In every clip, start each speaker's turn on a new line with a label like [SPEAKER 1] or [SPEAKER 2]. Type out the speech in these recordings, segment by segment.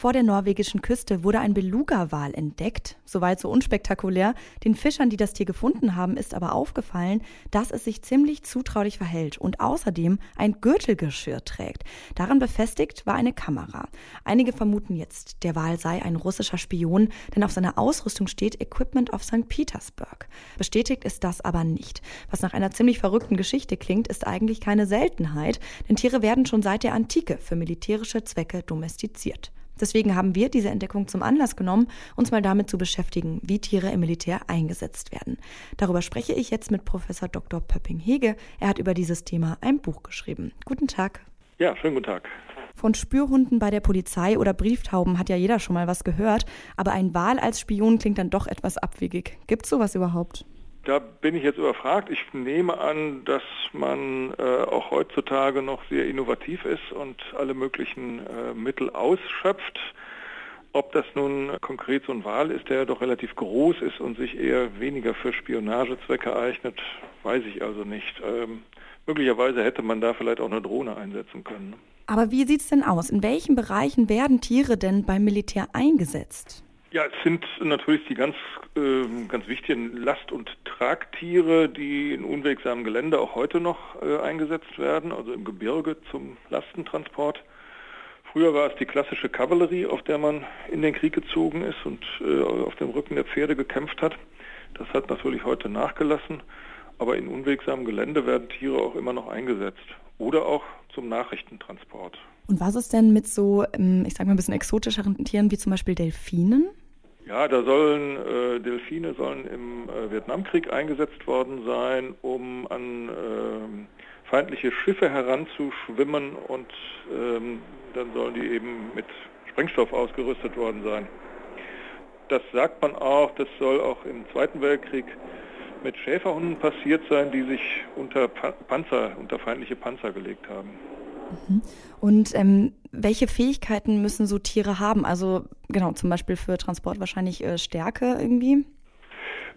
[SPEAKER 1] Vor der norwegischen Küste wurde ein Beluga-Wal entdeckt. Soweit so unspektakulär. Den Fischern, die das Tier gefunden haben, ist aber aufgefallen, dass es sich ziemlich zutraulich verhält und außerdem ein Gürtelgeschirr trägt. Daran befestigt war eine Kamera. Einige vermuten jetzt, der Wal sei ein russischer Spion, denn auf seiner Ausrüstung steht Equipment of St. Petersburg. Bestätigt ist das aber nicht. Was nach einer ziemlich verrückten Geschichte klingt, ist eigentlich keine Seltenheit, denn Tiere werden schon seit der Antike für militärische Zwecke domestiziert. Deswegen haben wir diese Entdeckung zum Anlass genommen, uns mal damit zu beschäftigen, wie Tiere im Militär eingesetzt werden. Darüber spreche ich jetzt mit Professor Dr. Pöpping-Hege. Er hat über dieses Thema ein Buch geschrieben. Guten Tag.
[SPEAKER 2] Ja, schönen guten Tag.
[SPEAKER 1] Von Spürhunden bei der Polizei oder Brieftauben hat ja jeder schon mal was gehört, aber ein Wal als Spion klingt dann doch etwas abwegig. Gibt es sowas überhaupt?
[SPEAKER 2] Da bin ich jetzt überfragt. Ich nehme an, dass man äh, auch heutzutage noch sehr innovativ ist und alle möglichen äh, Mittel ausschöpft. Ob das nun konkret so ein Wal ist, der doch relativ groß ist und sich eher weniger für Spionagezwecke eignet, weiß ich also nicht. Ähm, möglicherweise hätte man da vielleicht auch eine Drohne einsetzen können.
[SPEAKER 1] Aber wie sieht es denn aus? In welchen Bereichen werden Tiere denn beim Militär eingesetzt?
[SPEAKER 2] Ja, es sind natürlich die ganz, äh, ganz wichtigen Last- und Tragtiere, die in unwegsamem Gelände auch heute noch äh, eingesetzt werden, also im Gebirge zum Lastentransport. Früher war es die klassische Kavallerie, auf der man in den Krieg gezogen ist und äh, auf dem Rücken der Pferde gekämpft hat. Das hat natürlich heute nachgelassen, aber in unwegsamem Gelände werden Tiere auch immer noch eingesetzt oder auch zum Nachrichtentransport.
[SPEAKER 1] Und was ist denn mit so, ähm, ich sage mal ein bisschen exotischeren Tieren wie zum Beispiel Delfinen?
[SPEAKER 2] Ja, da sollen äh, Delfine sollen im äh, Vietnamkrieg eingesetzt worden sein, um an äh, feindliche Schiffe heranzuschwimmen und ähm, dann sollen die eben mit Sprengstoff ausgerüstet worden sein. Das sagt man auch, das soll auch im Zweiten Weltkrieg mit Schäferhunden passiert sein, die sich unter Panzer, unter feindliche Panzer gelegt haben.
[SPEAKER 1] Mhm. Und ähm, welche Fähigkeiten müssen so Tiere haben? Also genau, zum Beispiel für Transport wahrscheinlich äh, Stärke irgendwie?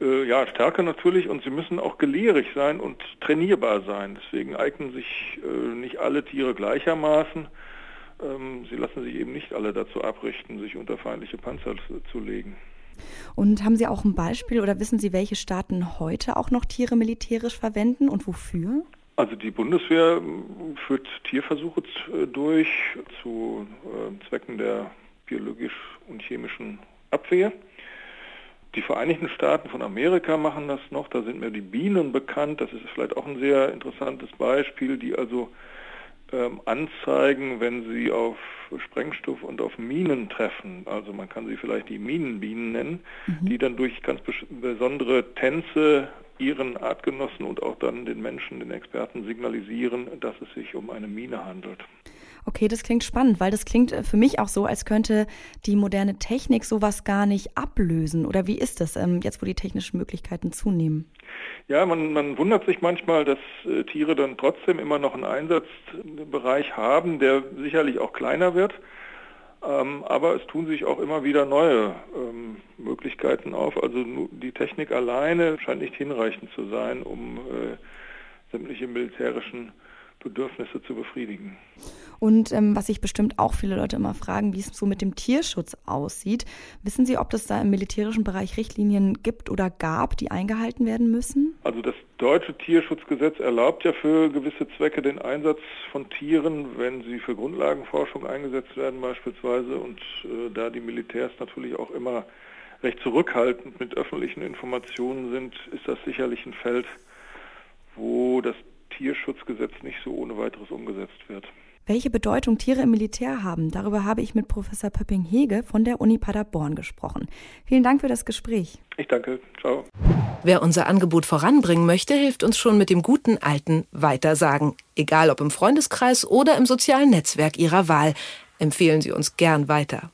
[SPEAKER 2] Äh, ja, Stärke natürlich und sie müssen auch gelehrig sein und trainierbar sein. Deswegen eignen sich äh, nicht alle Tiere gleichermaßen. Ähm, sie lassen sich eben nicht alle dazu abrichten, sich unter feindliche Panzer zu legen.
[SPEAKER 1] Und haben Sie auch ein Beispiel oder wissen Sie, welche Staaten heute auch noch Tiere militärisch verwenden und wofür?
[SPEAKER 2] Also die Bundeswehr führt Tierversuche durch zu äh, Zwecken der biologisch und chemischen Abwehr. Die Vereinigten Staaten von Amerika machen das noch, da sind mir die Bienen bekannt, das ist vielleicht auch ein sehr interessantes Beispiel, die also ähm, anzeigen, wenn sie auf Sprengstoff und auf Minen treffen. Also man kann sie vielleicht die Minenbienen nennen, mhm. die dann durch ganz besondere Tänze ihren Artgenossen und auch dann den Menschen, den Experten signalisieren, dass es sich um eine Mine handelt.
[SPEAKER 1] Okay, das klingt spannend, weil das klingt äh, für mich auch so, als könnte die moderne Technik sowas gar nicht ablösen. Oder wie ist das ähm, jetzt, wo die technischen Möglichkeiten zunehmen?
[SPEAKER 2] Ja, man, man wundert sich manchmal, dass äh, Tiere dann trotzdem immer noch einen Einsatzbereich haben, der sicherlich auch kleiner wird. Ähm, aber es tun sich auch immer wieder neue ähm, Möglichkeiten auf. Also die Technik alleine scheint nicht hinreichend zu sein, um äh, sämtliche militärischen Bedürfnisse zu befriedigen.
[SPEAKER 1] Und ähm, was sich bestimmt auch viele Leute immer fragen, wie es so mit dem Tierschutz aussieht. Wissen Sie, ob es da im militärischen Bereich Richtlinien gibt oder gab, die eingehalten werden müssen?
[SPEAKER 2] Also das deutsche Tierschutzgesetz erlaubt ja für gewisse Zwecke den Einsatz von Tieren, wenn sie für Grundlagenforschung eingesetzt werden beispielsweise. Und äh, da die Militärs natürlich auch immer recht zurückhaltend mit öffentlichen Informationen sind, ist das sicherlich ein Feld, wo das Tierschutzgesetz nicht so ohne weiteres umgesetzt wird.
[SPEAKER 1] Welche Bedeutung Tiere im Militär haben, darüber habe ich mit Professor Pöpping-Hege von der Uni Paderborn gesprochen. Vielen Dank für das Gespräch.
[SPEAKER 2] Ich danke. Ciao.
[SPEAKER 3] Wer unser Angebot voranbringen möchte, hilft uns schon mit dem guten alten Weitersagen. Egal ob im Freundeskreis oder im sozialen Netzwerk Ihrer Wahl. Empfehlen Sie uns gern weiter.